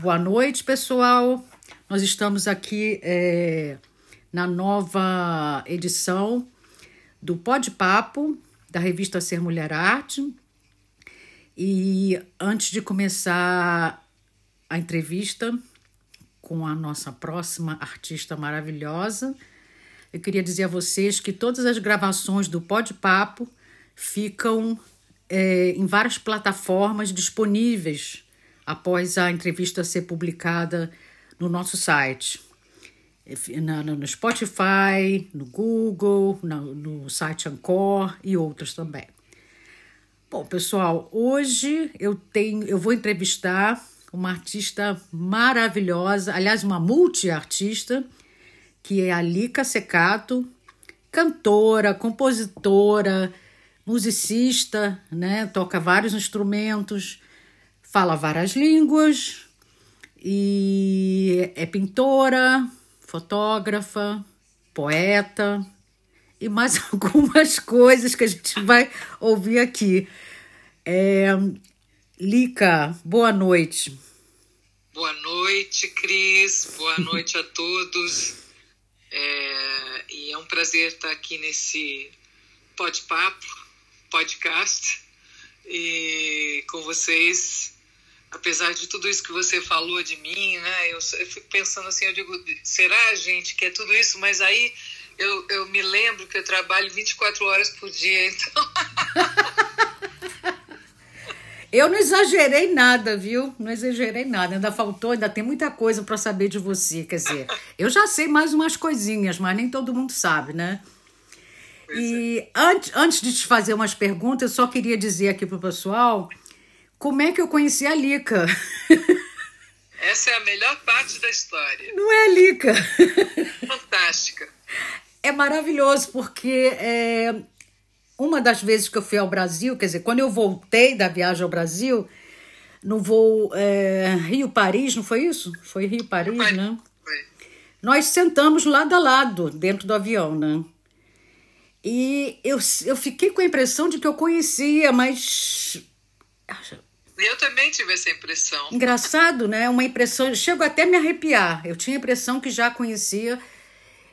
Boa noite, pessoal. Nós estamos aqui é, na nova edição do Pode Papo, da revista Ser Mulher Arte. E antes de começar a entrevista com a nossa próxima artista maravilhosa, eu queria dizer a vocês que todas as gravações do Pode Papo ficam é, em várias plataformas disponíveis após a entrevista ser publicada no nosso site. No Spotify, no Google, no, site Anchor e outros também. Bom, pessoal, hoje eu tenho, eu vou entrevistar uma artista maravilhosa, aliás, uma multiartista, que é a Lica Secato, cantora, compositora, musicista, né? Toca vários instrumentos, fala várias línguas e é pintora, fotógrafa, poeta e mais algumas coisas que a gente vai ouvir aqui. É, Lica, boa noite. Boa noite, Cris. Boa noite a todos. É, e é um prazer estar aqui nesse Papo podcast e com vocês apesar de tudo isso que você falou de mim, né? Eu, eu fico pensando assim, eu digo, será, gente, que é tudo isso? Mas aí eu, eu me lembro que eu trabalho 24 horas por dia, então. eu não exagerei nada, viu? Não exagerei nada. Ainda faltou, ainda tem muita coisa para saber de você. Quer dizer, eu já sei mais umas coisinhas, mas nem todo mundo sabe, né? e é. antes, antes de te fazer umas perguntas, eu só queria dizer aqui pro pessoal como é que eu conheci a Lica? Essa é a melhor parte da história. Não é, Lica? Fantástica. É maravilhoso, porque é, uma das vezes que eu fui ao Brasil, quer dizer, quando eu voltei da viagem ao Brasil, no voo é, Rio-Paris, não foi isso? Foi Rio-Paris, né? Foi. Nós sentamos lado a lado dentro do avião, né? E eu, eu fiquei com a impressão de que eu conhecia, mas eu também tive essa impressão. Engraçado, né? Uma impressão. Chego até a me arrepiar. Eu tinha a impressão que já conhecia.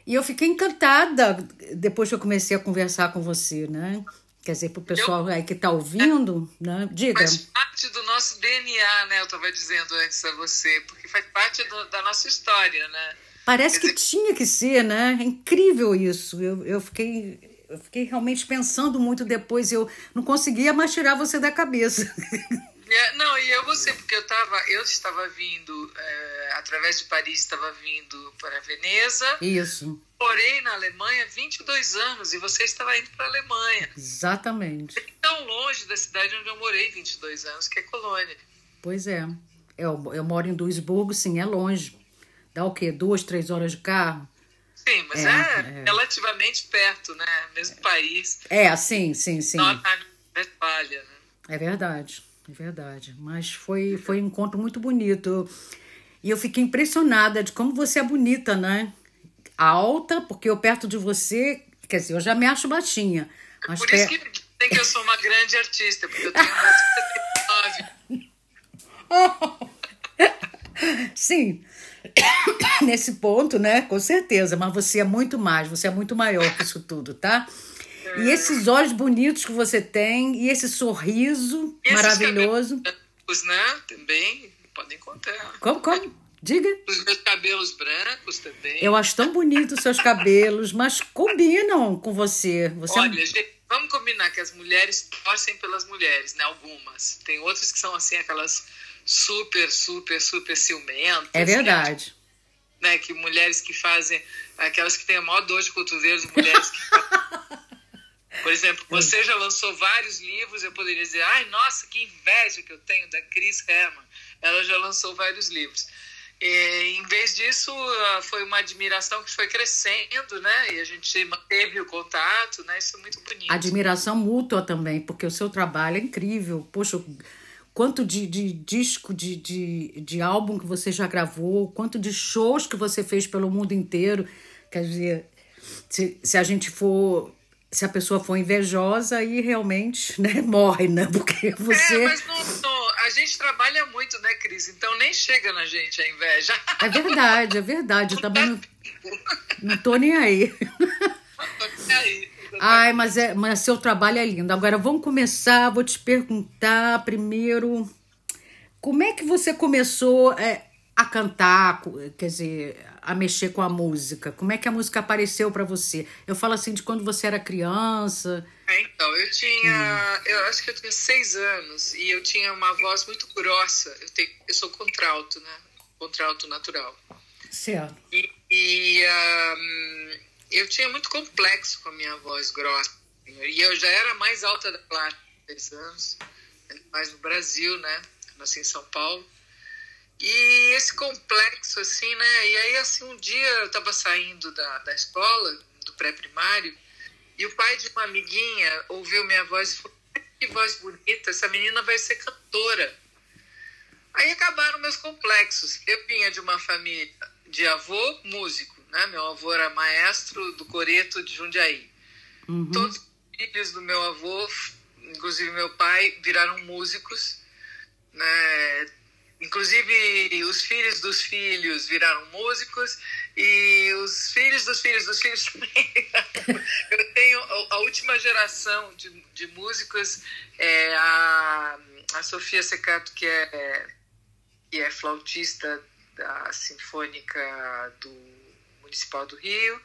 E eu fiquei encantada depois que eu comecei a conversar com você, né? Quer dizer, para o pessoal eu, aí que está ouvindo, é, né? Diga. Faz parte do nosso DNA, né? Eu estava dizendo antes a você, porque faz parte do, da nossa história, né? Parece Quer que dizer... tinha que ser, né? É incrível isso. Eu, eu fiquei eu fiquei realmente pensando muito depois. Eu não conseguia mais tirar você da cabeça. É, não, e eu você, porque eu, tava, eu estava vindo, é, através de Paris, estava vindo para Veneza. Isso. Morei na Alemanha 22 anos e você estava indo para a Alemanha. Exatamente. Tão longe da cidade onde eu morei 22 anos, que é Colônia. Pois é. Eu, eu moro em Duisburgo, sim, é longe. Dá o quê? Duas, três horas de carro? Sim, mas é, é, é. relativamente perto, né? Mesmo país. É, sim, sim, sim. Não, Westfália, né? É verdade. É verdade. Mas foi, foi um encontro muito bonito. E eu fiquei impressionada de como você é bonita, né? Alta, porque eu perto de você, quer dizer, eu já me acho baixinha. Mas Por isso que tem que eu sou uma grande artista, porque eu tenho 1,79. Sim, nesse ponto, né? Com certeza, mas você é muito mais, você é muito maior que isso tudo, tá? E esses olhos bonitos que você tem, e esse sorriso e maravilhoso. Os né? Também podem contar. Como, como? Diga. Os meus cabelos brancos também. Eu acho tão bonito os seus cabelos, mas combinam com você. você é Olha, é... gente, vamos combinar que as mulheres torcem pelas mulheres, né? Algumas. Tem outras que são assim, aquelas super, super, super ciumentas. É verdade. Né? né? Que mulheres que fazem. Aquelas que têm a maior dor de cotovelos, mulheres que. Por exemplo, você já lançou vários livros, eu poderia dizer, ai, nossa, que inveja que eu tenho da Chris Herman. Ela já lançou vários livros. E, em vez disso, ah, foi uma admiração que foi crescendo, né? E a gente manteve o contato, né? Isso é muito bonito. Admiração mútua também, porque o seu trabalho é incrível. Poxa, quanto de, de disco, de, de, de álbum que você já gravou, quanto de shows que você fez pelo mundo inteiro. Quer dizer, se, se a gente for se a pessoa for invejosa, aí realmente né, morre, né? Porque você. É, mas no, no, a gente trabalha muito, né, Cris? Então nem chega na gente a inveja. É verdade, é verdade. Eu também não, não tô nem aí. Não tô nem aí. Ai, mas, é, mas seu trabalho é lindo. Agora vamos começar. Vou te perguntar primeiro como é que você começou é, a cantar, quer dizer, a mexer com a música? Como é que a música apareceu para você? Eu falo assim de quando você era criança. É, então, eu tinha. Hum. Eu acho que eu tinha seis anos e eu tinha uma voz muito grossa. Eu, tenho, eu sou contralto, né? Contralto natural. Certo. E, e um, eu tinha muito complexo com a minha voz grossa. E eu já era mais alta da classe, seis anos, mais no Brasil, né? Nasci em São Paulo. E esse complexo, assim, né? E aí, assim, um dia eu estava saindo da, da escola, do pré-primário, e o pai de uma amiguinha ouviu minha voz e falou: Que voz bonita, essa menina vai ser cantora. Aí acabaram meus complexos. Eu vinha de uma família de avô músico, né? Meu avô era maestro do Coreto de Jundiaí. Uhum. Todos os filhos do meu avô, inclusive meu pai, viraram músicos. Né? Inclusive, os filhos dos filhos viraram músicos e os filhos dos filhos dos filhos também. Eu tenho a última geração de, de músicos, é a, a Sofia Secato, que é, que é flautista da Sinfônica do Municipal do Rio,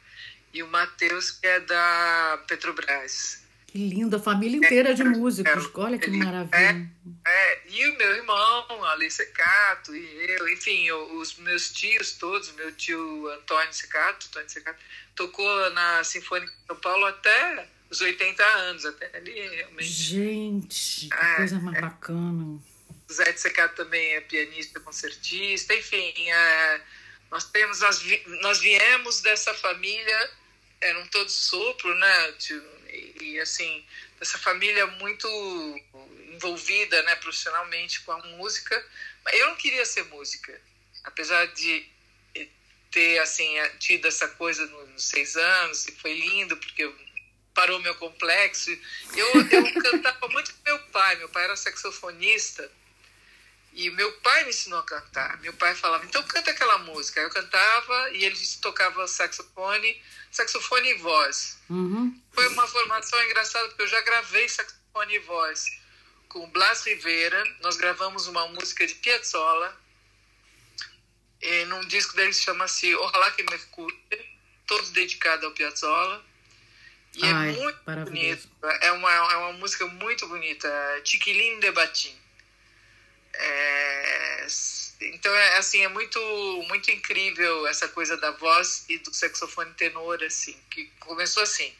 e o Matheus, que é da Petrobras. Que lindo, a família inteira de músicos. Olha que maravilha. É, é, e o meu irmão, Alice Secato, e eu, enfim, os meus tios todos, meu tio Antônio Secato, Antônio Secato, tocou na Sinfônica de São Paulo até os 80 anos, até ali realmente. Gente, que é, coisa mais é. bacana. Zé de Secato também é pianista, concertista, enfim, é, nós temos, nós, nós viemos dessa família, eram todos sopro, né? Tio, e, assim, essa família muito envolvida né, profissionalmente com a música. Eu não queria ser música, apesar de ter assim tido essa coisa nos seis anos, e foi lindo, porque parou meu complexo. Eu, eu cantava muito com meu pai, meu pai era saxofonista, e meu pai me ensinou a cantar. Meu pai falava, então canta aquela música. Eu cantava e ele tocava saxofone, saxofone e voz. Uhum. Foi uma formação engraçada, porque eu já gravei saxofone e voz com o Blas Rivera. Nós gravamos uma música de Piazzolla, e num disco dele que chama-se Orlá que me escute, todo dedicado ao Piazzolla. E é Ai, é muito bonito. É uma, é uma música muito bonita, Chiquilin de Batim. É, então é assim é muito muito incrível essa coisa da voz e do saxofone tenor assim que começou assim.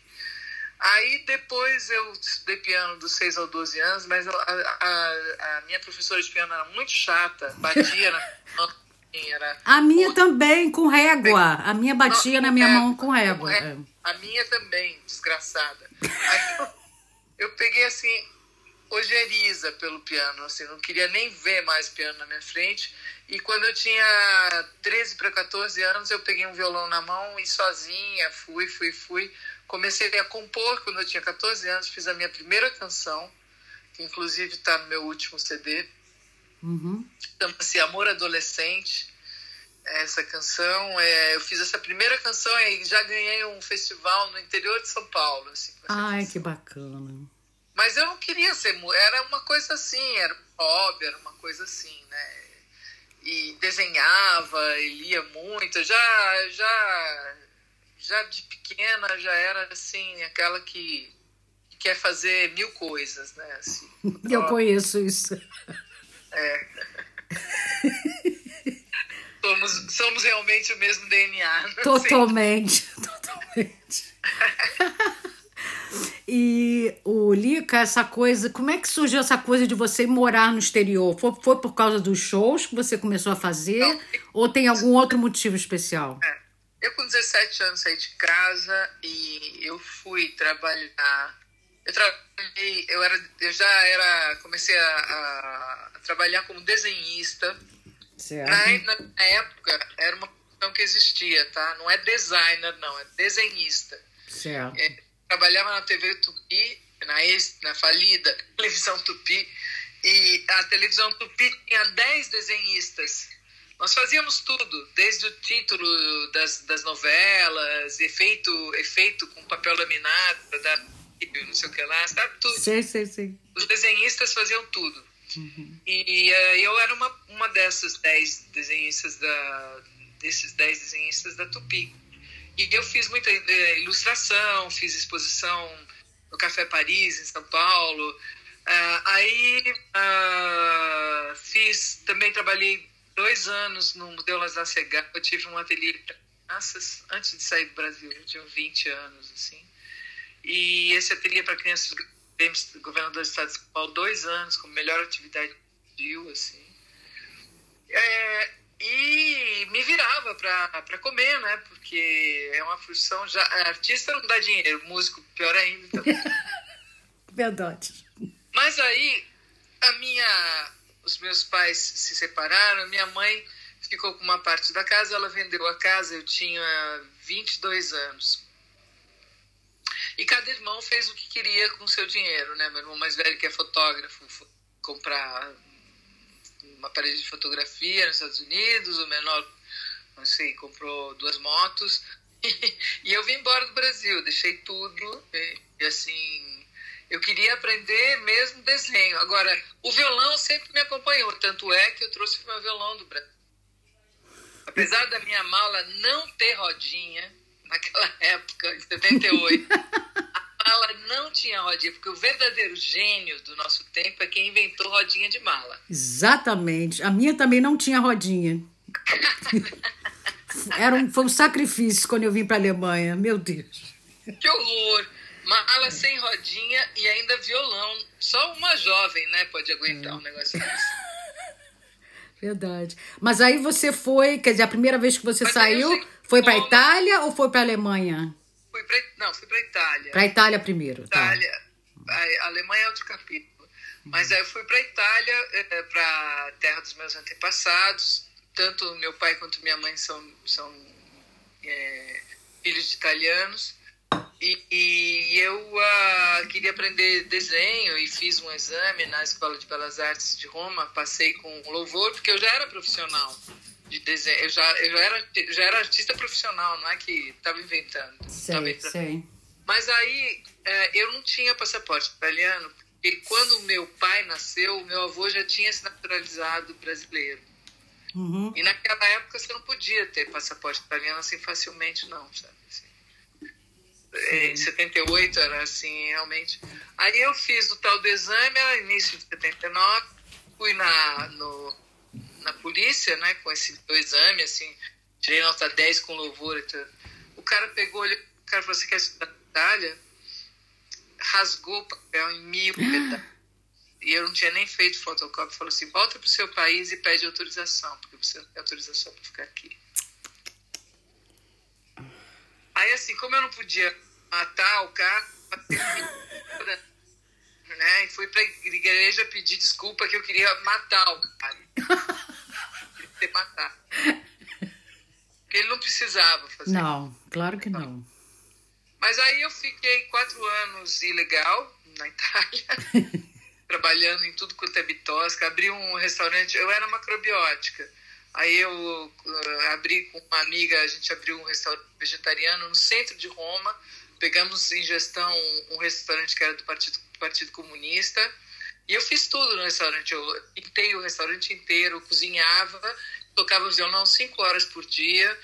Aí depois eu estudei piano dos 6 aos 12 anos mas a, a, a, minha professora de piano era muito chata batia na era a minha também com régua. A minha batia não, na minha é, mão com régua. é, a minha também desgraçada. Aí eu, eu peguei assim ojeriza pelo piano, assim, não queria nem ver mais piano na minha frente. E quando eu tinha 13 para 14 anos, eu peguei um violão na mão e sozinha fui, fui, fui. Comecei a compor quando eu tinha 14 anos, fiz a minha primeira canção, que inclusive está no meu último CD. Uhum. Chama-se Amor Adolescente. Essa canção, é, eu fiz essa primeira canção e já ganhei um festival no interior de São Paulo. Assim, Ai, canção. que bacana. Mas eu não queria ser era uma coisa assim, era hobby, era uma coisa assim, né? E desenhava, e lia muito, já já já de pequena já era assim, aquela que, que quer fazer mil coisas, né? Assim, eu conheço isso. É. somos, somos realmente o mesmo DNA. Totalmente, assim. totalmente. E o Lica, essa coisa, como é que surgiu essa coisa de você morar no exterior? Foi, foi por causa dos shows que você começou a fazer? Não. Ou tem algum outro motivo especial? É. Eu, com 17 anos, saí de casa e eu fui trabalhar. Eu trabalhei, eu, era, eu já era, comecei a, a, a trabalhar como desenhista. Certo. Na, na época, era uma profissão que existia, tá? Não é designer, não, é desenhista. Certo. É, trabalhava na TV Tupi, na, ex, na falida televisão Tupi, E a televisão Tupi tinha 10 desenhistas. Nós fazíamos tudo, desde o título das, das novelas, efeito, efeito com papel laminado, da, não sei o que lá, sabe? Tudo. Sim, sim, sim. Os desenhistas faziam tudo. Uhum. E uh, eu era uma, uma dessas 10 desenhistas da, desses 10 desenhistas da Tupi. E eu fiz muita uh, ilustração, fiz exposição no Café Paris, em São Paulo. Uh, aí uh, fiz, também trabalhei dois anos no Museu Las Segal. Eu tive um ateliê para crianças antes de sair do Brasil, eu tinha 20 anos, assim. E esse ateliê para crianças do governador do estado de São Paulo, dois anos, como melhor atividade do assim. É, e me virava para comer, né? Porque é uma função já. Artista não dá dinheiro, músico pior ainda. Então. Verdade. Mas aí a minha, os meus pais se separaram, minha mãe ficou com uma parte da casa, ela vendeu a casa, eu tinha 22 anos. E cada irmão fez o que queria com o seu dinheiro, né? Meu irmão mais velho, que é fotógrafo, foi comprar uma parede de fotografia nos Estados Unidos, o menor, não sei, comprou duas motos. E, eu vim embora do Brasil, deixei tudo. E, e assim, eu queria aprender mesmo desenho. Agora, o violão sempre me acompanhou, tanto é que eu trouxe o meu violão do Brasil. Apesar da minha mala não ter rodinha, naquela época, em 78, a mala não tinha rodinha, porque o verdadeiro gênio do nosso tempo é quem inventou rodinha de mala. Exatamente. A minha também não tinha rodinha. Era um, foi um sacrifício quando eu vim para a Alemanha. Meu Deus. Que horror! Mala sem rodinha e ainda violão. Só uma jovem, né, pode aguentar é. um negócio desse. Verdade. Mas aí você foi, quer dizer, a primeira vez que você Mas saiu, foi para Itália ou foi para Alemanha? Fui pra, não, fui para Itália. Para Itália primeiro. Tá. Itália. Tá. A Alemanha é outro capítulo. Mas aí eu fui para Itália, é, para terra dos meus antepassados. Tanto meu pai quanto minha mãe são, são é, filhos de italianos. E, e eu uh, queria aprender desenho e fiz um exame na Escola de Belas Artes de Roma. Passei com louvor, porque eu já era profissional de desenho. Eu já, eu já, era, já era artista profissional, não é que estava inventando. Sei, inventando. sei. Mas aí é, eu não tinha passaporte italiano, porque quando meu pai nasceu, meu avô já tinha se naturalizado brasileiro. Uhum. E naquela época você não podia ter passaporte italiano assim facilmente, não, sabe? Assim. É, em 78 era assim, realmente. Aí eu fiz o tal do exame, era início de 79, fui na, no, na polícia, né, com esse exame, assim, tirei nota 10 com louvor e tudo. O cara pegou, o cara falou, você quer estudar na Itália? Rasgou o papel em mil pedaços. E eu não tinha nem feito fotocópia. Falou assim, volta para o seu país e pede autorização, porque você não tem autorização para ficar aqui. Aí, assim, como eu não podia matar o cara, né? E fui pra igreja pedir desculpa que eu queria matar o cara. queria ter matado. Porque ele não precisava fazer. Não, claro que não. Mas aí eu fiquei quatro anos ilegal na Itália, trabalhando em tudo quanto é bitosca. Abri um restaurante, eu era macrobiótica. Aí eu uh, abri com uma amiga, a gente abriu um restaurante vegetariano no centro de Roma. Pegamos em gestão um, restaurante que era do Partido Partido Comunista. E eu fiz tudo no restaurante. Eu pintei o restaurante inteiro, cozinhava, tocava violão cinco horas por dia,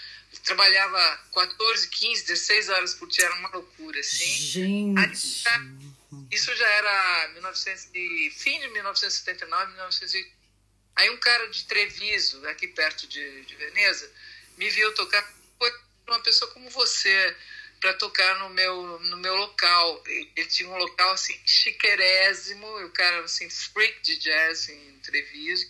trabalhava 14, 15, 16 horas por dia, era uma loucura, assim. Gente! Aí, isso já era 1900 e, fim de 1979, 1980. Aí um cara de Treviso, aqui perto de, de Veneza, me viu tocar. Uma pessoa como você para tocar no meu, no meu local. Ele tinha um local assim chiquerésimo, o cara assim, freak de jazz em Treviso.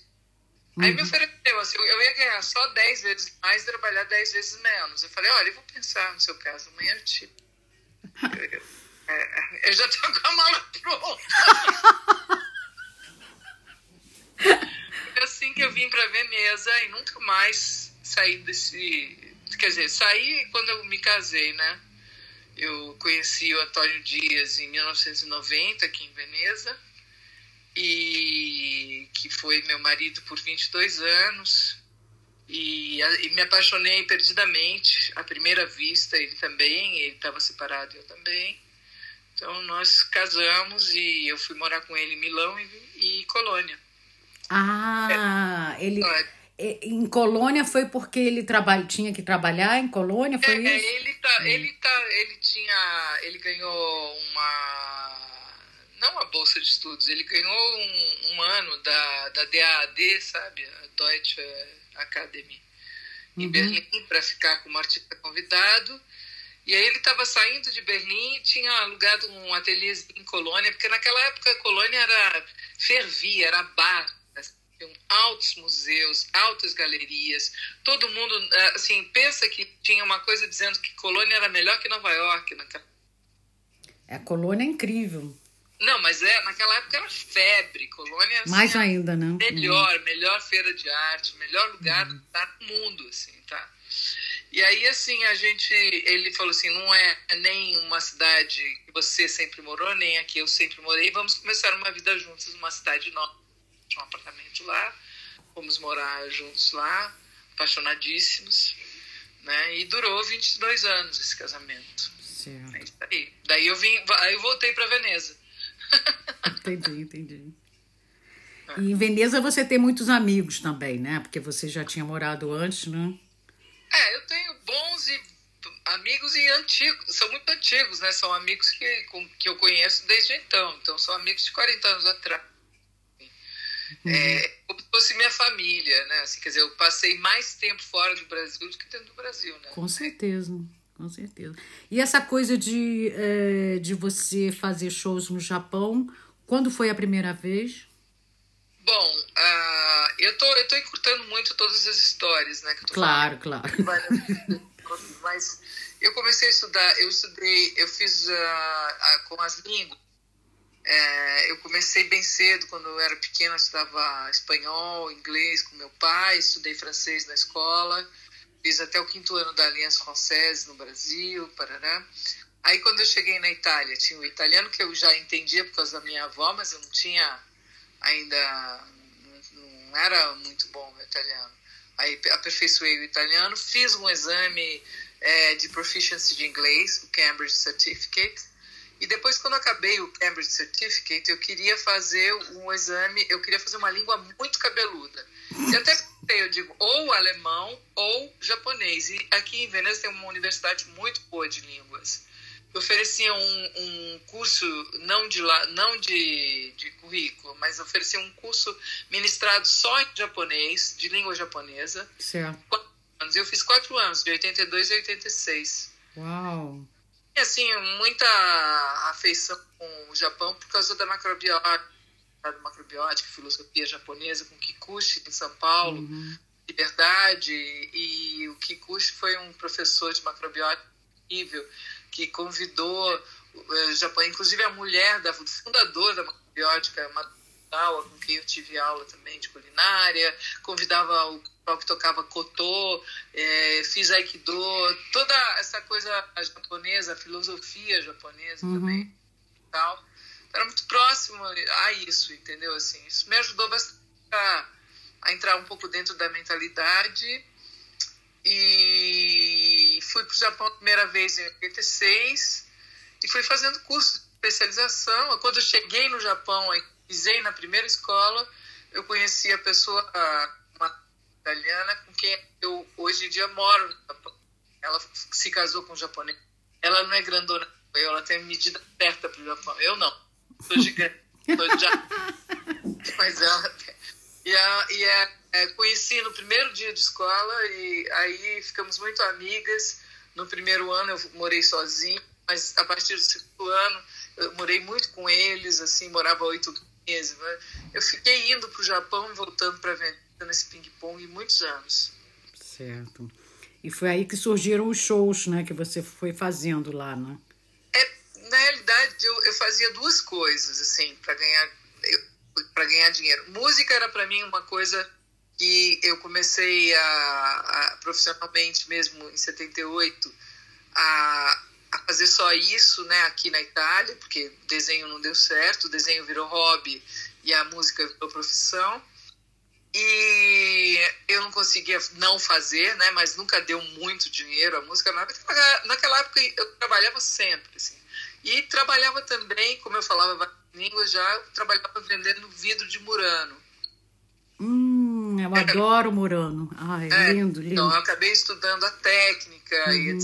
Uhum. Aí me uhum. ofereceu, assim, eu ia ganhar só 10 vezes mais e trabalhar 10 vezes menos. Eu falei, olha, eu vou pensar no seu caso, amanhã eu te. eu, é, eu já tô com a mala pronta. Assim que eu vim para Veneza e nunca mais saí desse. Quer dizer, saí quando eu me casei, né? Eu conheci o Antônio Dias em 1990, aqui em Veneza. e que foi meu marido por 22 anos. E, e me apaixonei perdidamente à primeira vista, ele também, ele estava separado, eu também. Então nós casamos e eu fui morar com ele em Milão e, e Colônia. Ah, é, ele em Colônia foi porque ele trabalha, tinha que trabalhar em Colônia, foi é, isso? Ele tá, hum. ele tá, ele tinha, ele ganhou uma não uma bolsa de estudos, ele ganhou um, um ano da, da DAAD, sabe, a Deutsche Academy, em uhum. Berlim, para ficar como artista convidado. E aí ele estava saindo de Berlim e tinha alugado um ateliê em Colônia, porque naquela época a Colônia era fervia, era bar, tinham altos museus, altas galerias. Todo mundo, eh, assim, pensa que tinha uma coisa dizendo que Colônia era melhor que Nova York. Naquela... É, Colônia é incrível. Não, mas é, naquela época era febre. Colônia assim, Mais ainda, né? Melhor, melhor feira de arte, melhor lugar uhum. no mundo, assim, tá? E aí, assim, a gente, ele falou assim, não é nem uma cidade que você sempre morou, nem aqui eu sempre morei, vamos começar uma vida juntos numa cidade nova tinha um apartamento lá, fomos morar juntos lá, apaixonadíssimos, né? E durou 22 anos esse casamento. Certo. É isso aí. Daí eu vim, aí eu voltei para Veneza. entendi, entendi. É. E em Veneza você tem muitos amigos também, né? Porque você já tinha morado antes, né? É, eu tenho bons e amigos e antigos, são muito antigos, né? São amigos que, com, que eu conheço desde então. Então, são amigos de 40 anos atrás. Uhum. É, como se fosse minha família, né? Assim, quer dizer, eu passei mais tempo fora do Brasil do que dentro do Brasil, né? Com certeza, com certeza. E essa coisa de, é, de você fazer shows no Japão, quando foi a primeira vez? Bom, uh, eu, tô, eu tô encurtando muito todas as histórias, né? claro, claro. Mas eu comecei a estudar, eu estudei, eu fiz uh, uh, com as línguas, é, eu comecei bem cedo, quando eu era pequena, eu estudava espanhol, inglês com meu pai, estudei francês na escola, fiz até o quinto ano da Aliança Française no Brasil, Paraná. Aí quando eu cheguei na Itália, tinha o italiano que eu já entendia por causa da minha avó, mas eu não tinha ainda, não era muito bom o italiano. Aí aperfeiçoei o italiano, fiz um exame é, de proficiency de inglês, o Cambridge Certificate, e depois, quando acabei o Cambridge Certificate, eu queria fazer um exame, eu queria fazer uma língua muito cabeluda. E até eu digo, ou alemão ou japonês. E aqui em Veneza tem uma universidade muito boa de línguas. Que oferecia um, um curso, não, de, não de, de currículo, mas oferecia um curso ministrado só em japonês, de língua japonesa. Certo. Eu fiz quatro anos, de 82 a 86. Uau! assim, muita afeição com o Japão por causa da macrobiótica, da macrobiótica, filosofia japonesa, com Kikuchi em São Paulo, uhum. Liberdade, e o Kikuchi foi um professor de macrobiótica incrível, que convidou o Japão, inclusive a mulher da fundadora da macrobiótica, com quem eu tive aula também de culinária, convidava o pessoal que tocava kotô, é, fiz aikido, toda essa coisa japonesa, a filosofia japonesa uhum. também, tal. Era muito próximo a isso, entendeu? Assim, isso me ajudou bastante a, a entrar um pouco dentro da mentalidade e fui para o Japão a primeira vez em 86 e fui fazendo curso de especialização. Quando eu cheguei no Japão, pisei na primeira escola, eu conheci a pessoa, uma italiana, com quem eu hoje em dia moro. Ela se casou com um japonês. Ela não é grandona, ela tem medida certa para o Japão. Eu não. Sou gigante. Sou já... Mas ela tem. E, a, e a, é, conheci no primeiro dia de escola e aí ficamos muito amigas. No primeiro ano eu morei sozinha, mas a partir do segundo ano eu morei muito com eles, assim, morava oito meses. Né? Eu fiquei indo para o Japão e voltando para Veneza nesse ping-pong muitos anos. Certo. E foi aí que surgiram os shows, né, que você foi fazendo lá, né? É, na realidade, eu, eu fazia duas coisas, assim, para ganhar para ganhar dinheiro. Música era para mim uma coisa que eu comecei a, a, profissionalmente mesmo em 78 a, a fazer só isso, né, aqui na Itália, porque desenho não deu certo, desenho virou hobby e a música virou profissão. E eu não conseguia não fazer, né, mas nunca deu muito dinheiro a música. Naquela época eu trabalhava sempre, assim. E trabalhava também, como eu falava várias línguas já, trabalhava vendendo vidro de murano. Hum, eu é, adoro murano. Ai, é, lindo, lindo. Então, eu acabei estudando a técnica uhum. e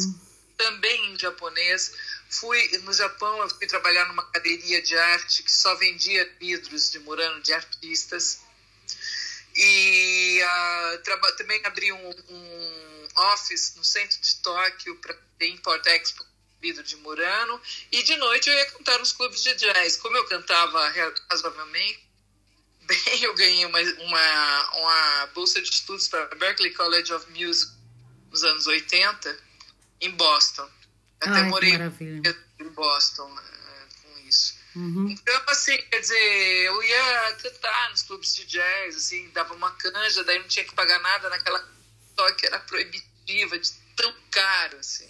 também em japonês. Fui no Japão, eu fui trabalhar numa galeria de arte que só vendia vidros de Murano de artistas. E uh, também abri um, um, office no centro de Tóquio para ter Import Expo vidro de Murano. E de noite eu ia cantar nos clubes de jazz. Como eu cantava razoavelmente bem, eu ganhei uma, uma, uma bolsa de estudos para a College of Music nos anos 80 em Boston. Até Ai, morei em Boston é, com isso. Uhum. Então, assim, quer dizer, eu ia cantar nos clubes de jazz, assim, dava uma canja, daí não tinha que pagar nada naquela só que era proibitiva, de tão caro, assim.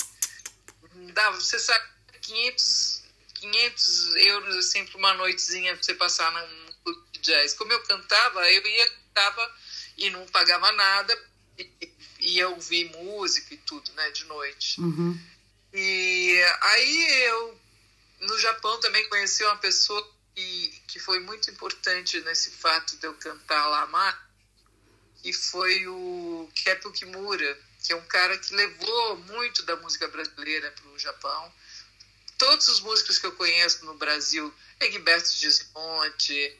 Dava, você sabe, 500, 500 euros, assim, por uma noitezinha pra você passar num clube de jazz. Como eu cantava, eu ia, cantava e não pagava nada, e, ia ouvir música e tudo, né, de noite. Uhum. E aí eu, no Japão, também conheci uma pessoa que, que foi muito importante nesse fato de eu cantar lá, que foi o Kepo Kimura, que é um cara que levou muito da música brasileira para o Japão. Todos os músicos que eu conheço no Brasil, Egberto Gismonte,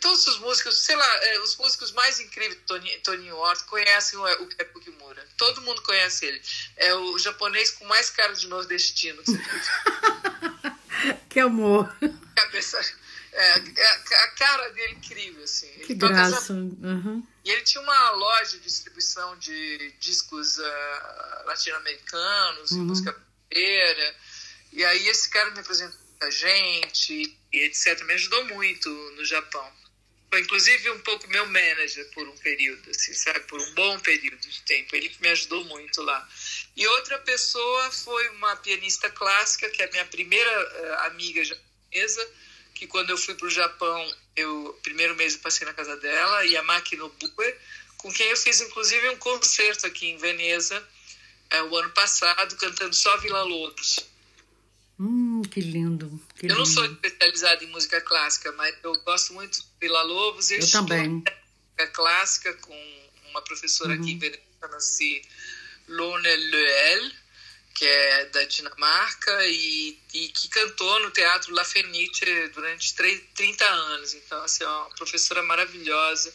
todos os músicos, sei lá, é, os músicos mais incríveis, Tony, Tony Horta, conhecem o, o Kepo Kimura. Todo mundo conhece ele. É o japonês com mais cara de nordestino. que amor. Cabeça, é, é, a cara dele é incrível, assim. Ele que graça. Uhum. E ele tinha uma loja de distribuição de discos uh, latino-americanos, uhum. música brasileira. E aí esse cara me apresentou a gente e etc. Me ajudou muito no Japão. Foi inclusive um pouco meu manager por um período, assim, sabe? Por um bom período de tempo. Ele me ajudou muito lá. E outra pessoa foi uma pianista clássica, que é a minha primeira uh, amiga japonesa, que quando eu fui para o Japão, eu primeiro mês eu passei na casa dela, Yamaki Nobue, com quem eu fiz inclusive um concerto aqui em Veneza uh, o ano passado, cantando só Vila Lobos. Hum, que lindo. Que eu não sou especializada em música clássica, mas eu gosto muito de Vila Lobos. Eu, eu também. Música clássica com uma professora uhum. aqui em Veneza, chama-se Lone Leuel, que é da Dinamarca e, e, que cantou no Teatro La Fenice durante 30 anos. Então, assim, é uma professora maravilhosa.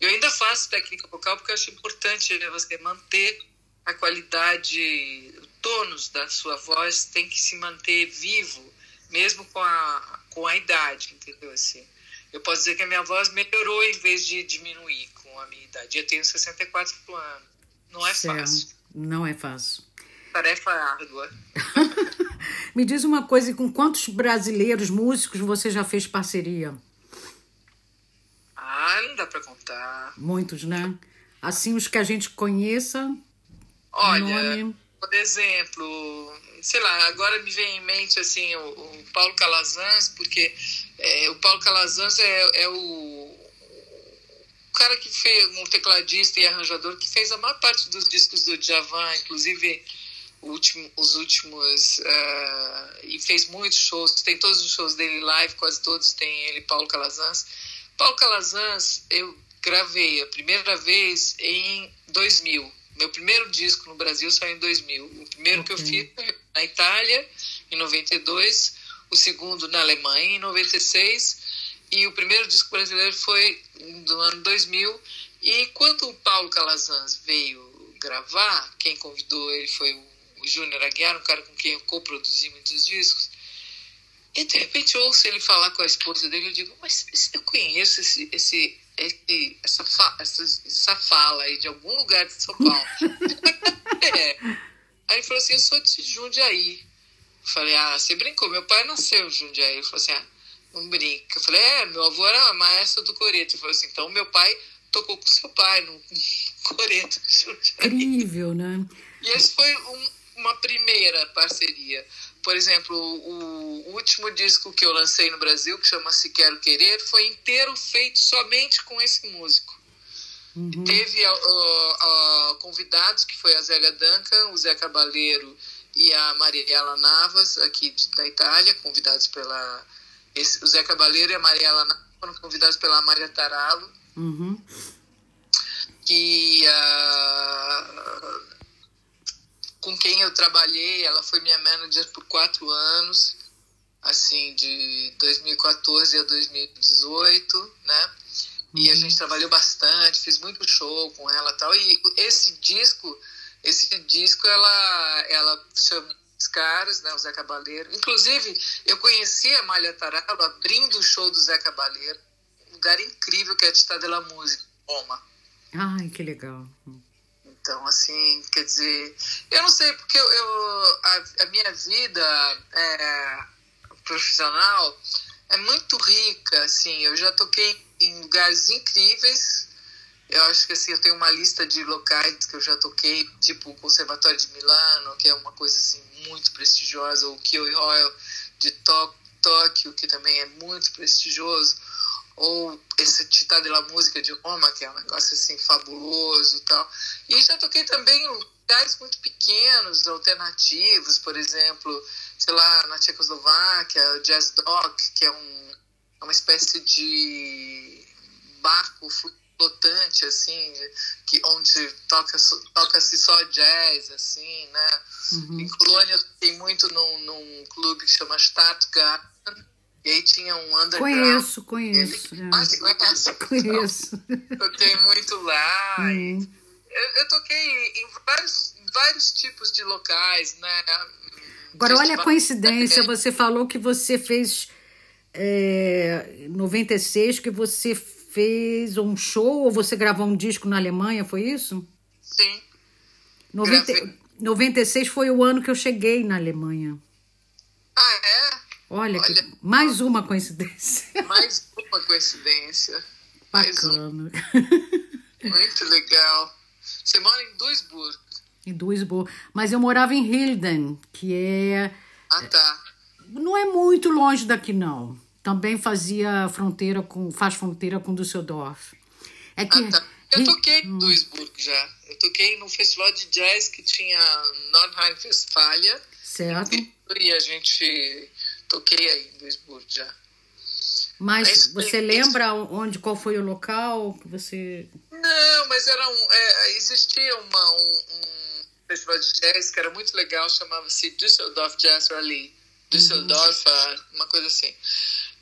Eu ainda faço técnica vocal porque eu acho importante você manter a qualidade, tônus da sua voz tem que se manter vivo, mesmo com a, com a idade, entendeu? Assim, eu posso dizer que a minha voz melhorou em vez de diminuir com a minha idade. Eu tenho 64 anos. Não é certo. fácil. Não é fácil. Tarefa árdua. Me diz uma coisa, com quantos brasileiros músicos você já fez parceria? Ah, não dá para contar. Muitos, né? Assim, os que a gente conheça. Olha, nome por exemplo, sei lá, agora me vem em mente assim o, o Paulo Calazans, porque é, o Paulo Calazans é, é o, o, cara que fez, um tecladista e arranjador que fez a maior parte dos discos do Djavan, inclusive último, os últimos, uh, e fez muitos shows, tem todos os shows dele live, quase todos tem ele, Paulo Calazans. Paulo Calazans, eu gravei a primeira vez em 2000 meu primeiro disco no Brasil saiu em 2000. O primeiro okay. que eu fiz foi na Itália, em 92. O segundo na Alemanha, em 96. E o primeiro disco brasileiro foi no ano 2000. E quando o Paulo Calazans veio gravar, quem convidou ele foi o Júnior Aguiar, um cara com quem eu coproduzi muitos discos. E de repente ouço ele falar com a esposa dele, eu digo, mas eu conheço esse, esse, esse essa, fa, essa, essa fala aí de algum lugar de São Paulo. é. Aí ele falou assim, eu sou de Jundiaí. Eu falei, ah, você brincou, meu pai nasceu em Jundiaí. Ele falou assim, ah, não brinca. Eu falei, é, meu avô era maestro do coreto. Ele falou assim, então meu pai tocou com seu pai no coreto de Jundiaí. Incrível, né? E esse foi um, uma primeira parceria. Por exemplo, o, último disco que eu lancei no Brasil, que chama-se Quero Querer, foi inteiro feito somente com esse músico. Uhum. Teve uh, uh, convidados, que foi a Zélia Duncan, o Zé Cabaleiro e a Mariela Navas, aqui da Itália, convidados pela. Esse, o Zé Cabaleiro e a Mariela Navas foram convidados pela Maria Taralo. Uhum. Que. Uh, com quem eu trabalhei, ela foi minha manager por quatro anos, assim, de 2014 a 2018, né? E a uhum. gente trabalhou bastante, fiz muito show com ela tal. E esse disco, esse disco, ela, ela chama os caras, né, o Zé Cabaleiro. Inclusive, eu conheci a Malha Taralo abrindo o show do Zé Cabaleiro. Um lugar incrível que é a de la Música, Roma. Ai, que legal. Então, assim, quer dizer, eu não sei, porque eu, eu a, a, minha vida é, profissional é muito rica, assim, eu já toquei em lugares incríveis. Eu acho que assim, eu tenho uma lista de locais que eu já toquei, tipo o Conservatório de Milano, que é uma coisa assim muito prestigiosa, o Kyoto Royal de Tóquio, que também é muito prestigioso, ou esse Tita de la Música de Roma, que é um negócio assim fabuloso e tal. E já toquei também em lugares muito pequenos, alternativos, por exemplo, sei lá, na Tchecoslováquia, Jazz Dock, que é um é uma espécie de barco flotante, assim, que, onde toca-se toca só jazz, assim, né? Uhum. Em Colônia toquei muito num, num clube que chama Stadtgarten, e aí tinha um underground. Conheço, conheço. Ele... Ah, você conhece? Conheço. toquei muito lá. Uhum. Eu, eu, toquei em vários, vários tipos de locais, né? Agora, olha a coincidência, você falou que você fez é, 96 que você fez um show ou você gravou um disco na Alemanha, foi isso? Sim. 90, 96 foi o ano que eu cheguei na Alemanha. Ah, é? Olha, Olha que, mais uma coincidência. Mais uma coincidência. Bacana. Muito legal. Você mora em Duisburg? Em Duisburg. Mas eu morava em Hilden, que é. Ah, tá. Não é muito longe daqui, não também fazia fronteira com faz fronteira com Düsseldorf. É que ah, tá. Eu toquei em Duisburg já. Eu toquei no festival de jazz que tinha Nordrhein-Westfalia. Certo. E a gente toquei aí em Duisburg já. Mas, mas você lembra onde, qual foi o local que você... Não, mas era um, é, existia uma, um, um, festival de jazz que era muito legal, chamava-se Düsseldorf Jazz Rally. Düsseldorf, uhum. uma coisa assim.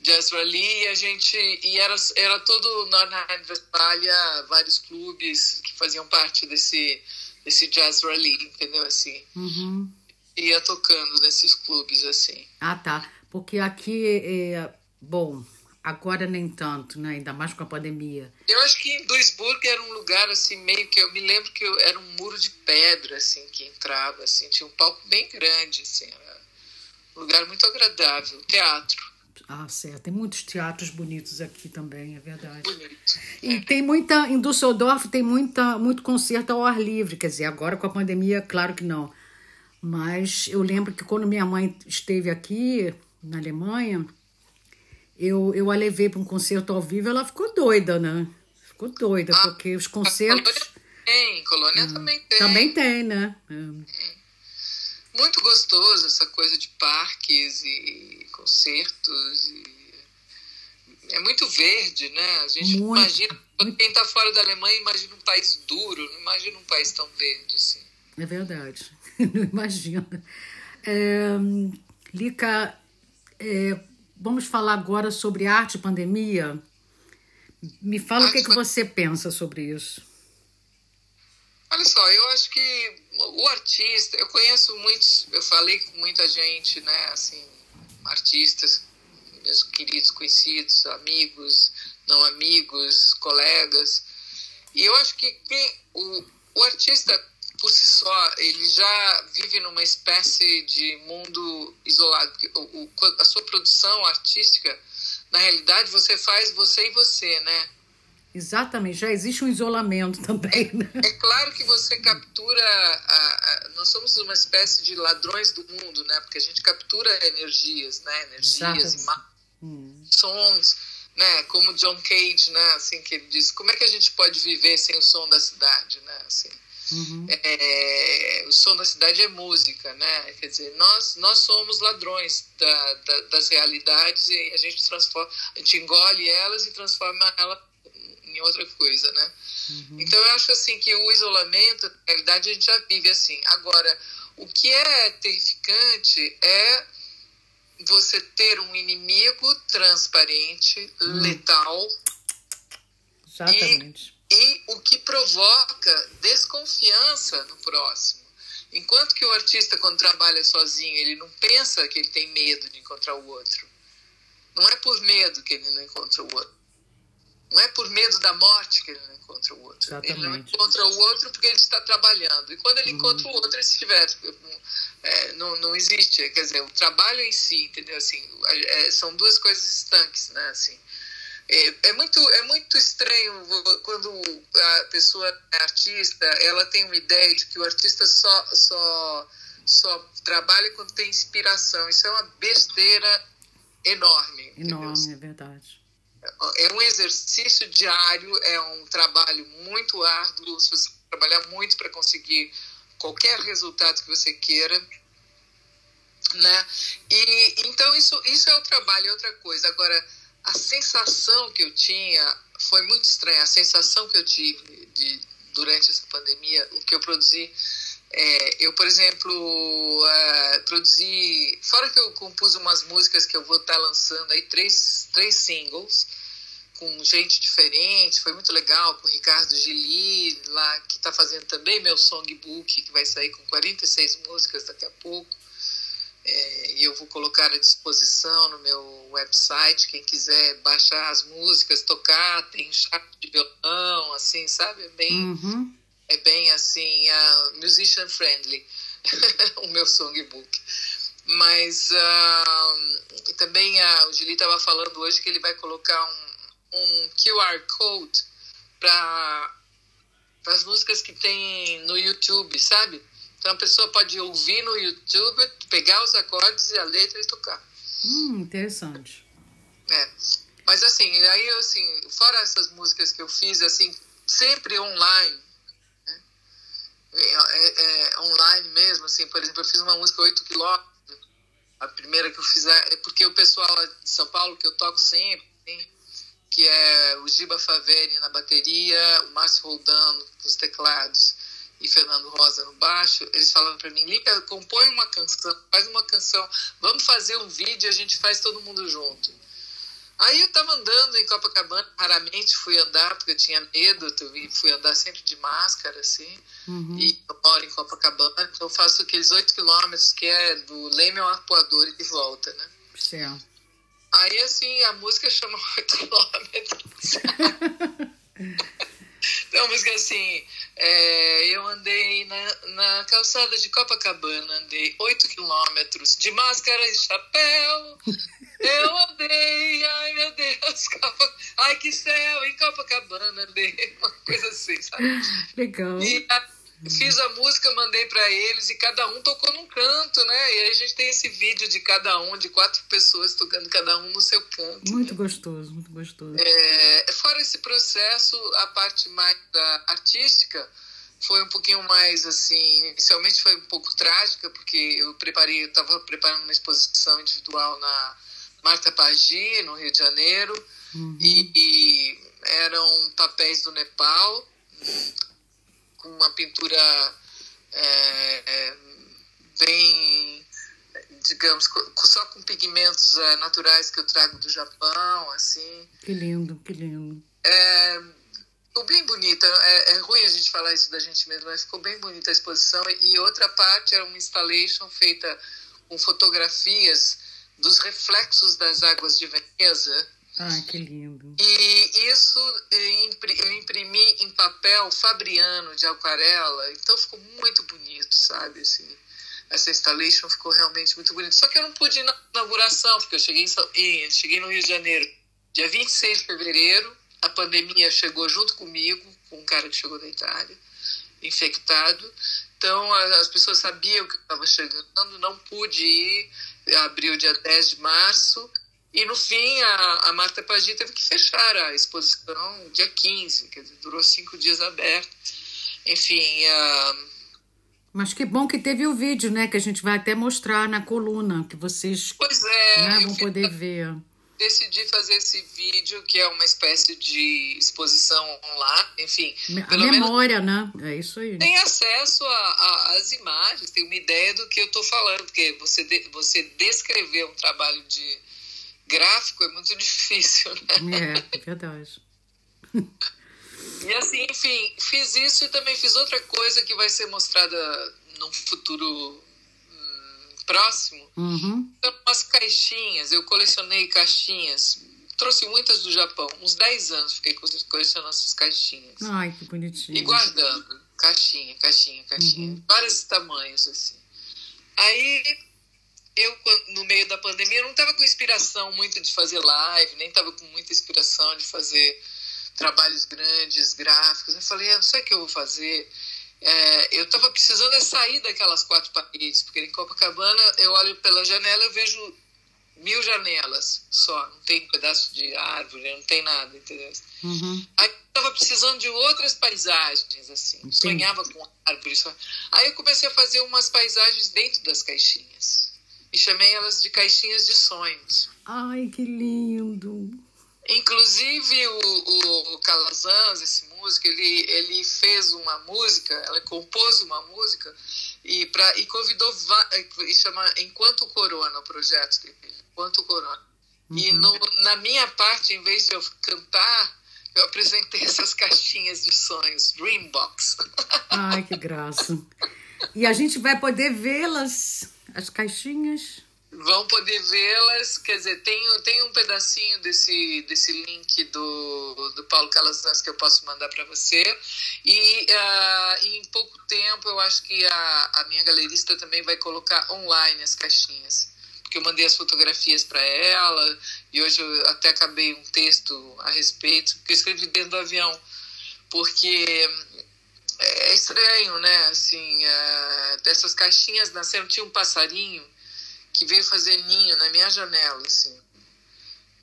Jazz Rally e a gente e era era todo Nordrhein-Westfalia vários clubes que faziam parte desse desse Jazz Rally entendeu assim uhum. ia tocando nesses clubes assim ah tá porque aqui é, bom agora nem tanto né ainda mais com a pandemia eu acho que em Duisburg era um lugar assim meio que eu me lembro que eu, era um muro de pedra assim que entrava assim tinha um palco bem grande assim um lugar muito agradável teatro ah, certo. Tem muitos teatros bonitos aqui também, é verdade. Bonito. E tem muita. Em Düsseldorf tem muita, muito concerto ao ar livre. Quer dizer, agora com a pandemia, claro que não. Mas eu lembro que quando minha mãe esteve aqui, na Alemanha, eu, eu a levei para um concerto ao vivo ela ficou doida, né? Ficou doida, ah, porque os concertos. Tem, Colônia ah, também tem. Também tem, né? É muito gostoso essa coisa de parques e concertos. E... É muito verde, né? A gente muito, imagina, muito... quem está fora da Alemanha imagina um país duro, não imagina um país tão verde assim. É verdade, não imagina. É, Lica, é, vamos falar agora sobre arte e pandemia. Me fala o que, é que você pensa sobre isso. Olha só, eu acho que o artista, eu conheço muitos, eu falei com muita gente, né, assim, artistas, meus queridos conhecidos, amigos, não amigos, colegas, e eu acho que quem, o, o artista por si só, ele já vive numa espécie de mundo isolado. O, o, a sua produção artística, na realidade, você faz você e você, né? Exatamente, já existe um isolamento também. Né? É claro que você captura. A, a, nós somos uma espécie de ladrões do mundo, né? Porque a gente captura energias, né? Energias, imagens, hum. sons, né? Como John Cage, né? Assim que ele diz, como é que a gente pode viver sem o som da cidade, né? Assim. Uhum. É, o som da cidade é música, né? Quer dizer, nós, nós somos ladrões da, da, das realidades e a gente transforma, a gente engole elas e transforma ela em outra coisa, né? Uhum. Então eu acho assim que o isolamento, na realidade, a gente já vive assim. Agora, o que é terrificante é você ter um inimigo transparente, uhum. letal. Exatamente. E, e o que provoca desconfiança no próximo. Enquanto que o artista, quando trabalha sozinho, ele não pensa que ele tem medo de encontrar o outro. Não é por medo que ele não encontra o outro. Não é por medo da morte que ele não encontra o outro. Exatamente. Ele não encontra o outro porque ele está trabalhando. E quando ele uhum. encontra o outro, ele se diverte. É, não, não existe, quer dizer, o trabalho em si, entendeu? Assim, é, são duas coisas estanques, né? Assim, é, é, muito, é muito estranho quando a pessoa é artista, ela tem uma ideia de que o artista só, só, só trabalha quando tem inspiração. Isso é uma besteira enorme. Enorme, entendeu? é verdade é um exercício diário, é um trabalho muito árduo, você trabalhar muito para conseguir qualquer resultado que você queira, né? E então isso isso é o trabalho, é outra coisa. Agora a sensação que eu tinha foi muito estranha. A sensação que eu tive de, durante essa pandemia, o que eu produzi é, eu, por exemplo, uh, produzi. Fora que eu compus umas músicas que eu vou estar tá lançando aí, três, três singles com gente diferente, foi muito legal, com o Ricardo Gili, lá, que está fazendo também meu songbook, que vai sair com 46 músicas daqui a pouco. É, e eu vou colocar à disposição no meu website, quem quiser baixar as músicas, tocar, tem chave de violão, assim, sabe? É bem, uhum. é bem assim, uh, musician friendly, o meu songbook. Mas uh, também uh, o Gili estava falando hoje que ele vai colocar um um QR Code para as músicas que tem no YouTube, sabe? Então a pessoa pode ouvir no YouTube, pegar os acordes e a letra e tocar. Hum, interessante. É. Mas assim, aí assim, fora essas músicas que eu fiz, assim, sempre online, né? é, é, é, online mesmo, assim, por exemplo, eu fiz uma música 8 quilômetros, a primeira que eu fiz, é porque o pessoal de São Paulo, que eu toco sempre, assim, que é o Giba Faveri na bateria, o Márcio Roldano nos teclados e Fernando Rosa no baixo, eles falaram para mim, Lica, compõe uma canção, faz uma canção, vamos fazer um vídeo e a gente faz todo mundo junto. Aí eu tava andando em Copacabana, raramente fui andar, porque eu tinha medo, fui andar sempre de máscara, assim, uhum. e eu moro em Copacabana, então eu faço aqueles oito quilômetros que é do Leme ao Arpoador e de volta, né? Certo. Aí, assim, a música chama 8 quilômetros. então, a música assim, é, eu andei na, na calçada de Copacabana, andei 8 quilômetros de máscara e chapéu. Eu andei, ai meu Deus, ai que céu, em Copacabana andei, uma coisa assim, sabe? Legal. E Fiz a música, mandei para eles e cada um tocou num canto, né? E aí a gente tem esse vídeo de cada um, de quatro pessoas tocando cada um no seu canto. Muito né? gostoso, muito gostoso. É, fora esse processo, a parte mais da artística foi um pouquinho mais assim, inicialmente foi um pouco trágica, porque eu preparei, eu estava preparando uma exposição individual na Marta Pagi, no Rio de Janeiro, uhum. e, e eram papéis do Nepal com uma pintura é, é, bem, digamos, só com pigmentos é, naturais que eu trago do Japão, assim. Que lindo, que lindo. É, ficou bem bonita. É, é, ruim a gente falar isso da gente mesmo, mas ficou bem bonita a exposição. E outra parte era uma installation feita com fotografias dos reflexos das águas de Veneza ah, que lindo. E isso eu imprimi em papel fabriano de aquarela, então ficou muito bonito, sabe? Assim, essa installation ficou realmente muito bonita. Só que eu não pude ir na inauguração, porque eu cheguei, em, cheguei no Rio de Janeiro dia 26 de fevereiro, a pandemia chegou junto comigo, com um cara que chegou da Itália, infectado. Então as pessoas sabiam que eu estava chegando, não pude ir, abriu dia 10 de março. E no fim, a, a Marta Pagi teve que fechar a exposição dia 15, quer dizer, durou cinco dias aberto. Enfim. Uh, mas que bom que teve o vídeo, né? Que a gente vai até mostrar na coluna, que vocês pois é, né, vão poder ver decidi fazer esse vídeo, que é uma espécie de exposição online, enfim. A memória, né? É isso aí. Tem acesso às imagens, tem uma ideia do que eu estou falando, porque você, de, você descrever um trabalho de gráfico é muito difícil, né? É, é verdade. E assim, enfim, fiz isso e também fiz outra coisa que vai ser mostrada num futuro próximo, uhum. Então, umas caixinhas, eu colecionei caixinhas, trouxe muitas do Japão, uns 10 anos fiquei colecionando essas caixinhas. Ai, que bonitinho. E guardando, caixinha, caixinha, caixinha, uhum. vários tamanhos, assim. Aí, eu, no meio da pandemia, não estava com inspiração muito de fazer live, nem estava com muita inspiração de fazer trabalhos grandes, gráficos. Eu falei, ah, não sei o que eu vou fazer é, eu estava precisando é sair daquelas quatro paredes, porque em Copacabana eu olho pela janela e vejo mil janelas só, não tem pedaço de árvore, não tem nada, entendeu? Uhum. Aí eu estava precisando de outras paisagens, assim, Entendi. sonhava com árvores. Aí eu comecei a fazer umas paisagens dentro das caixinhas e chamei elas de caixinhas de sonhos. Ai, que lindo! Inclusive o, o, Calazans, esse músico, ele, ele fez uma música, ela compôs uma música e, pra, e convidou, e chama Enquanto Corona, o projeto dele, Enquanto Corona. Uhum. E no, na minha parte, em vez de eu cantar, eu apresentei essas caixinhas de sonhos, Dreambox. Ai, que graça. E a gente vai poder vê-las, as caixinhas? vão poder vê-las. Quer dizer, tem, tem um pedacinho desse, desse link do, do Paulo Calazans que eu posso mandar para você. E uh, em pouco tempo eu acho que a, a minha galerista também vai colocar online as caixinhas. Porque eu mandei as fotografias para ela e hoje eu até acabei um texto a respeito, que eu escrevi dentro do avião. Porque é estranho, né? Assim, uh, dessas caixinhas nasceram, tinha um passarinho que veio fazer ninho na minha janela, assim.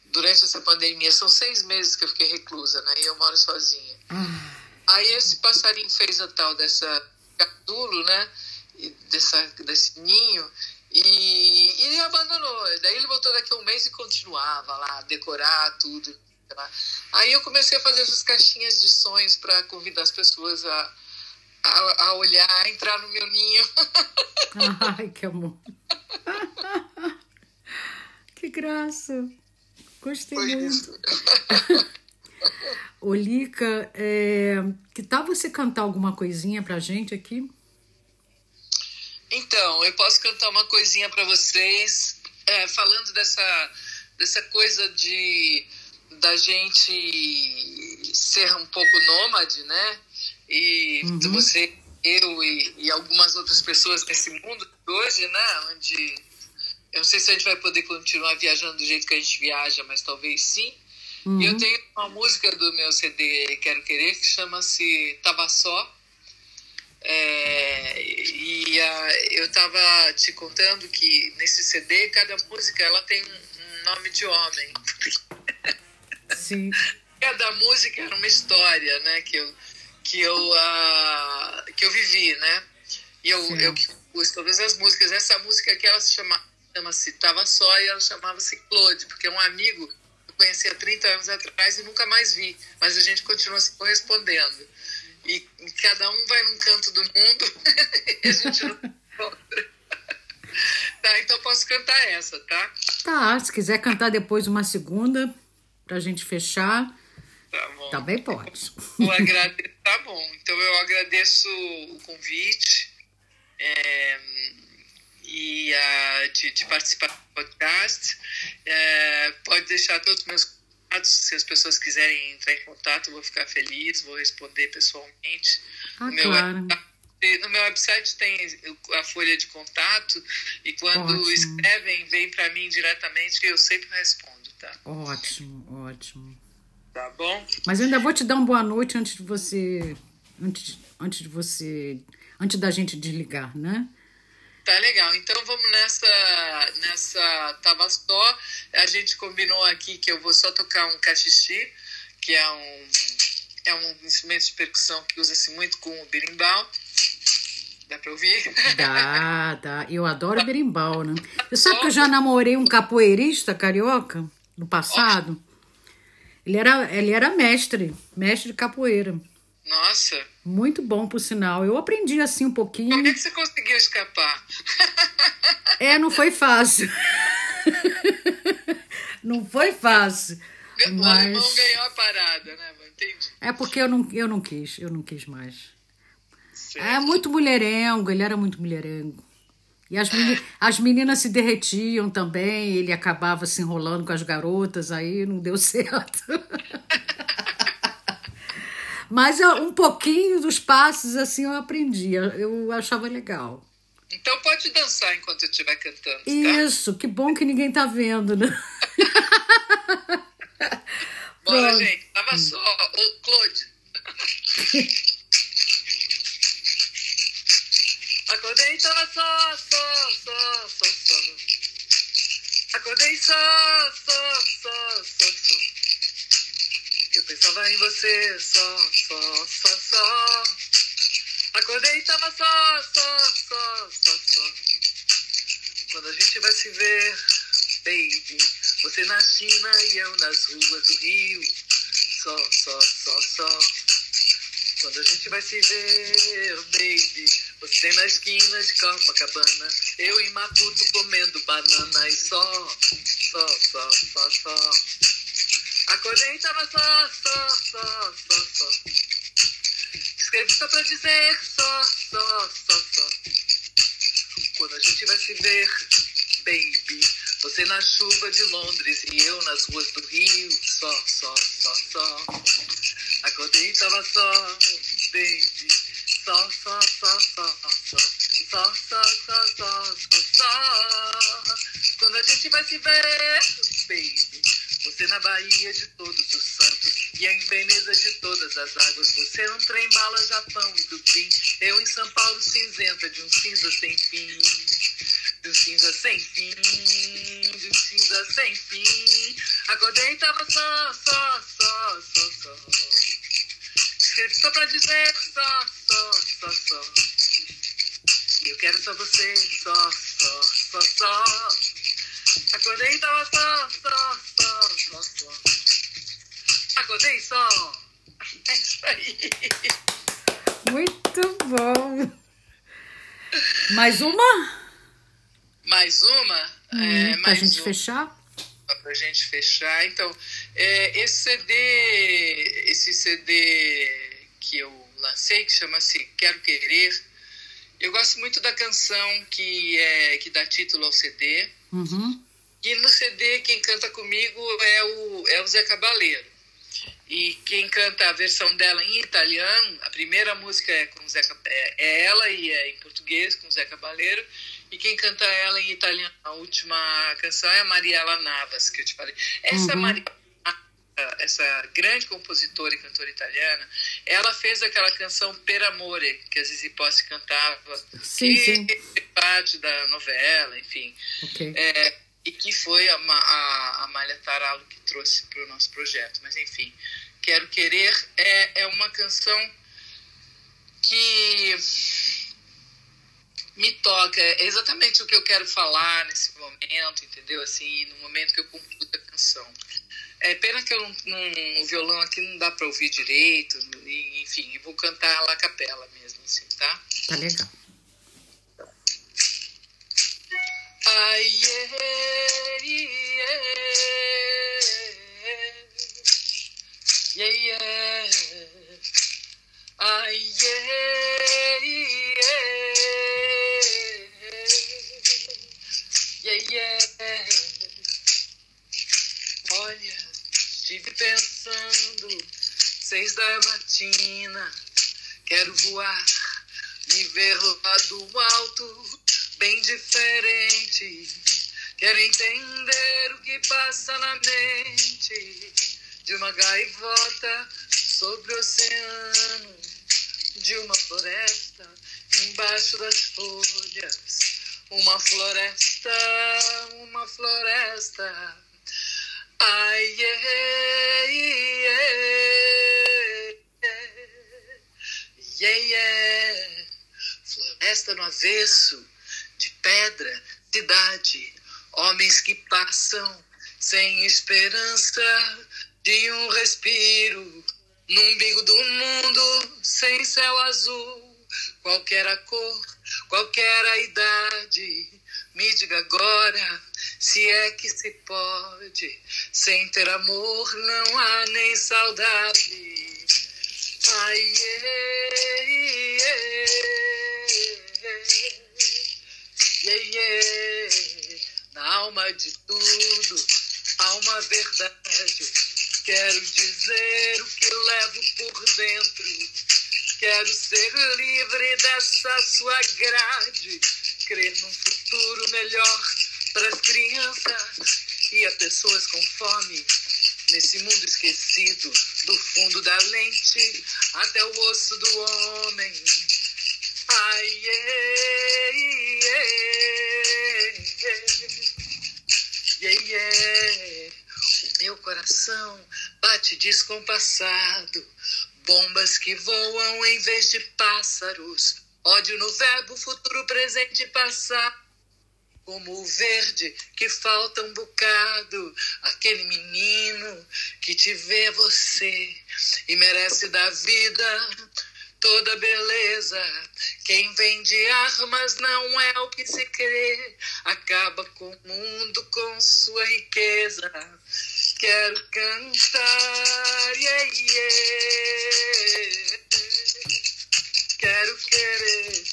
Durante essa pandemia, são seis meses que eu fiquei reclusa, né? E eu moro sozinha. Ah. Aí esse passarinho fez a tal dessa casulo, né? E dessa, desse ninho e, e abandonou. Daí ele voltou daqui a um mês e continuava lá, decorar tudo. Aí eu comecei a fazer essas caixinhas de sonhos para convidar as pessoas a, a, a, olhar, a entrar no meu ninho. Ai, que amor. que graça. Gostei Foi muito. Isso. Olica, é, que tal você cantar alguma coisinha pra gente aqui? Então, eu posso cantar uma coisinha para vocês, é, falando dessa, dessa coisa de da gente ser um pouco nômade, né? E uhum. você eu e, e, algumas outras pessoas nesse mundo hoje, né? Onde eu não sei se a gente vai poder continuar viajando do jeito que a gente viaja, mas talvez sim. Uhum. E eu tenho uma música do meu CD Quero Querer que chama-se Tava Só. É, e a, eu estava te contando que nesse CD cada música ela tem um nome de homem. Sim. cada música era uma história, né? Que eu que eu, uh, que eu vivi, né? E eu, eu compus todas as músicas. Essa música aqui, ela se chama, chama-se Tava Só e ela chamava-se Claude, porque é um amigo que eu conheci há 30 anos atrás e nunca mais vi, mas a gente continua se correspondendo. E, cada um vai num canto do mundo e a gente não encontra. tá, então posso cantar essa, tá? Tá, se quiser cantar depois uma segunda, pra gente fechar. Tá bom. Também pode. Eu agradeço, tá bom. Então eu agradeço o convite é, e a, de, de, participar do podcast. É, pode deixar todos os meus contatos, se as pessoas quiserem entrar em contato, eu vou ficar feliz, vou responder pessoalmente. Ah, no, meu claro. no meu website tem a folha de contato e quando ótimo. escrevem, vem para mim diretamente e eu sempre respondo, tá? Ótimo, ótimo. Tá bom. Mas eu ainda vou te dar uma boa noite antes de você. Antes, antes de você. Antes da gente desligar, né? Tá legal. Então vamos nessa. Nessa Tava só. A gente combinou aqui que eu vou só tocar um cachixi, que é um. É um instrumento de percussão que usa-se muito com o berimbau. Dá pra ouvir? Dá, dá. Eu adoro berimbau, né? Você sabe que eu já namorei um capoeirista carioca no passado? Ele era, ele era mestre, mestre de capoeira. Nossa. Muito bom, por sinal. Eu aprendi assim um pouquinho. Como é que você conseguiu escapar? É, não foi fácil. não foi fácil. O mas... alemão ganhou a parada, né? Entendi. É porque eu não, eu não quis, eu não quis mais. Certo. É muito mulherengo, ele era muito mulherengo. E as, meni as meninas se derretiam também, ele acabava se enrolando com as garotas, aí não deu certo. Mas eu, um pouquinho dos passos assim eu aprendi, eu achava legal. Então pode dançar enquanto eu estiver cantando. Tá? Isso, que bom que ninguém tá vendo, né? Bora, gente. Tava só. Ô, Claude. Acordei, tava só, só, só, só, só. Acordei só, só, só, só, só. Eu pensava em você só, só, só, só. Acordei, tava só, só, só, só, só. Quando a gente vai se ver, baby, você na China e eu nas ruas do Rio. Só, só, só, só. Quando a gente vai se ver, baby, você na esquina de Copacabana, eu em Maputo comendo banana e só, só, só, só, só. Acordei e tava só, só, só, só, só. Escrevi só pra dizer só, só, só, só. Quando a gente vai se ver, baby, você na chuva de Londres e eu nas ruas do Rio, só, só, só, só. Acordei e tava só, baby só, só, só, só, só. Só, só, só, só, só, Quando a gente vai se ver, baby. Você na Bahia de todos os santos. E em Veneza de todas as águas. Você não um trem bala Japão e Dublin. Eu em São Paulo cinzenta de um cinza sem fim. De um cinza sem fim. De um cinza sem fim. Acordei e tava só, só, só, só, só. Escrevi só pra dizer só, só, só, só. E eu quero só você, só, só, só, só. Acordei e tava só, só, só, só, só. Acordei só. É isso aí. Muito bom. Mais uma? Mais uma? Hum, é, pra mais gente uma. fechar? Pra gente fechar. Então, é, esse CD, esse CD que eu lancei, que chama-se Quero Querer. Eu gosto muito da canção que, é, que dá título ao CD. Uhum. E no CD, quem canta comigo é o, é o Zé Cabaleiro. E quem canta a versão dela em italiano, a primeira música é com Zé, é, é ela e é em português com Zé Cabaleiro. E quem canta ela em italiano, a última canção é a Mariela Navas, que eu te falei. Essa uhum. Mariela essa grande compositora e cantora italiana, ela fez aquela canção Per Amore, que a Zizi Posse cantava, sim, que sim. parte da novela, enfim. Okay. É, e que foi a, a, a Malha Taralo que trouxe para o nosso projeto. Mas, enfim, Quero Querer é, é uma canção que me toca, é exatamente o que eu quero falar nesse momento, entendeu? Assim, no momento que eu concluo a canção. É pena que eu não, não, o violão aqui não dá para ouvir direito, e, enfim, vou cantar a capela mesmo, assim, tá? Tá legal. Ai, yeah, yeah, yeah, yeah. Ai, yeah, yeah, yeah, yeah. Olha Estive pensando, seis da matina, quero voar, me ver lá do alto, bem diferente. Quero entender o que passa na mente. de uma gaivota sobre o oceano, de uma floresta embaixo das folhas, uma floresta, uma floresta. Ai, yeah, yeah, yeah, yeah. Floresta no avesso, de pedra, cidade, homens que passam sem esperança de um respiro no umbigo do mundo sem céu azul, qualquer a cor, qualquer a idade. Me diga agora se é que se pode, sem ter amor não há nem saudade. Ai, yeah, yeah, yeah. Na alma de tudo há uma verdade. Quero dizer o que levo por dentro. Quero ser livre dessa sua grade. Crer num futuro melhor para as crianças e as pessoas com fome. Nesse mundo esquecido, do fundo da lente até o osso do homem. Ai, yeah, yeah, yeah. O meu coração bate descompassado. Bombas que voam em vez de pássaros. Ódio no verbo futuro, presente e passado como o verde que falta um bocado, aquele menino que te vê você e merece da vida toda beleza. Quem vende armas não é o que se crê, acaba com o mundo com sua riqueza. Quero cantar, yeah, yeah. quero querer,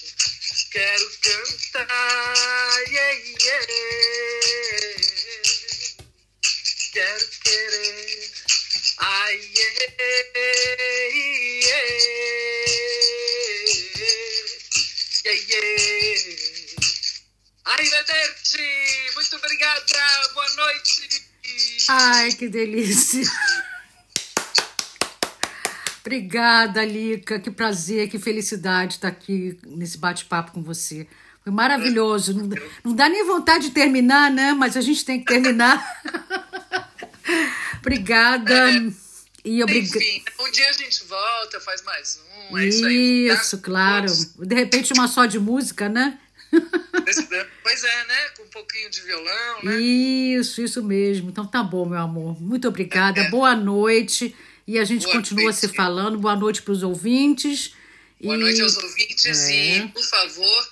quero cantar, yeah, yeah. quero querer, ai, yeah, yeah, yeah. Arrivederci, muito obrigada, boa noite. Ai, que delícia! Obrigada, Lica. Que prazer, que felicidade estar aqui nesse bate-papo com você. Foi maravilhoso. Não, não dá nem vontade de terminar, né? Mas a gente tem que terminar. Obrigada. É. E obrigada. Enfim, um dia a gente volta, faz mais um. É isso, aí, Isso, tá? claro. De repente, uma só de música, né? Pois é, né? Com um pouquinho de violão, né? Isso, isso mesmo. Então tá bom, meu amor. Muito obrigada. É. Boa noite. E a gente Boa continua noite. se falando. Boa noite para os ouvintes. Boa E- noite aos ouvintes É. e, por favor,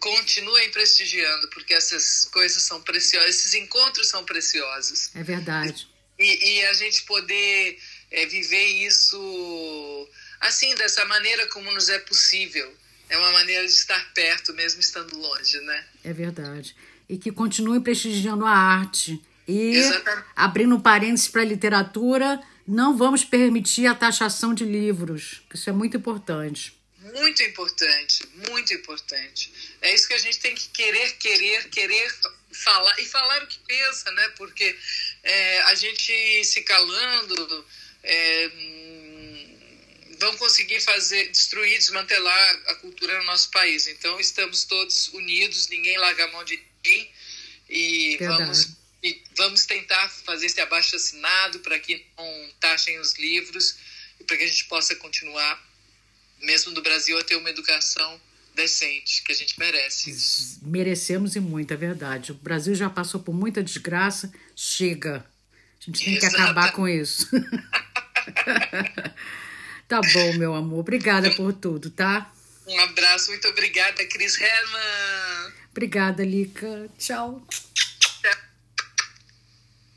continuem prestigiando, porque essas coisas são preciosas, esses encontros são preciosos. É verdade. E, e a gente poder é, viver isso assim, dessa maneira como nos é possível. É uma maneira de estar perto, mesmo estando longe, né? É verdade. E que continue prestigiando a arte. E, Exatamente. abrindo parênteses para a literatura, não vamos permitir a taxação de livros. Isso é muito importante. Muito importante, muito importante. É isso que a gente tem que querer, querer, querer falar e falar o que pensa, né? Porque é, a gente se calando é, hum, vão conseguir fazer, destruir, desmantelar a cultura no nosso país. Então estamos todos unidos, ninguém larga a mão de ninguém e Verdade. vamos e vamos tentar fazer esse abaixo assinado para que não taxem os livros e para que a gente possa continuar mesmo no Brasil, a ter uma educação decente, que a gente merece. Merecemos e muito, é verdade. O Brasil já passou por muita desgraça. Chega. A gente tem que Exata. acabar com isso. tá bom, meu amor. Obrigada por tudo, tá? Um abraço, muito obrigada, Cris Herman. Obrigada, Lica. Tchau.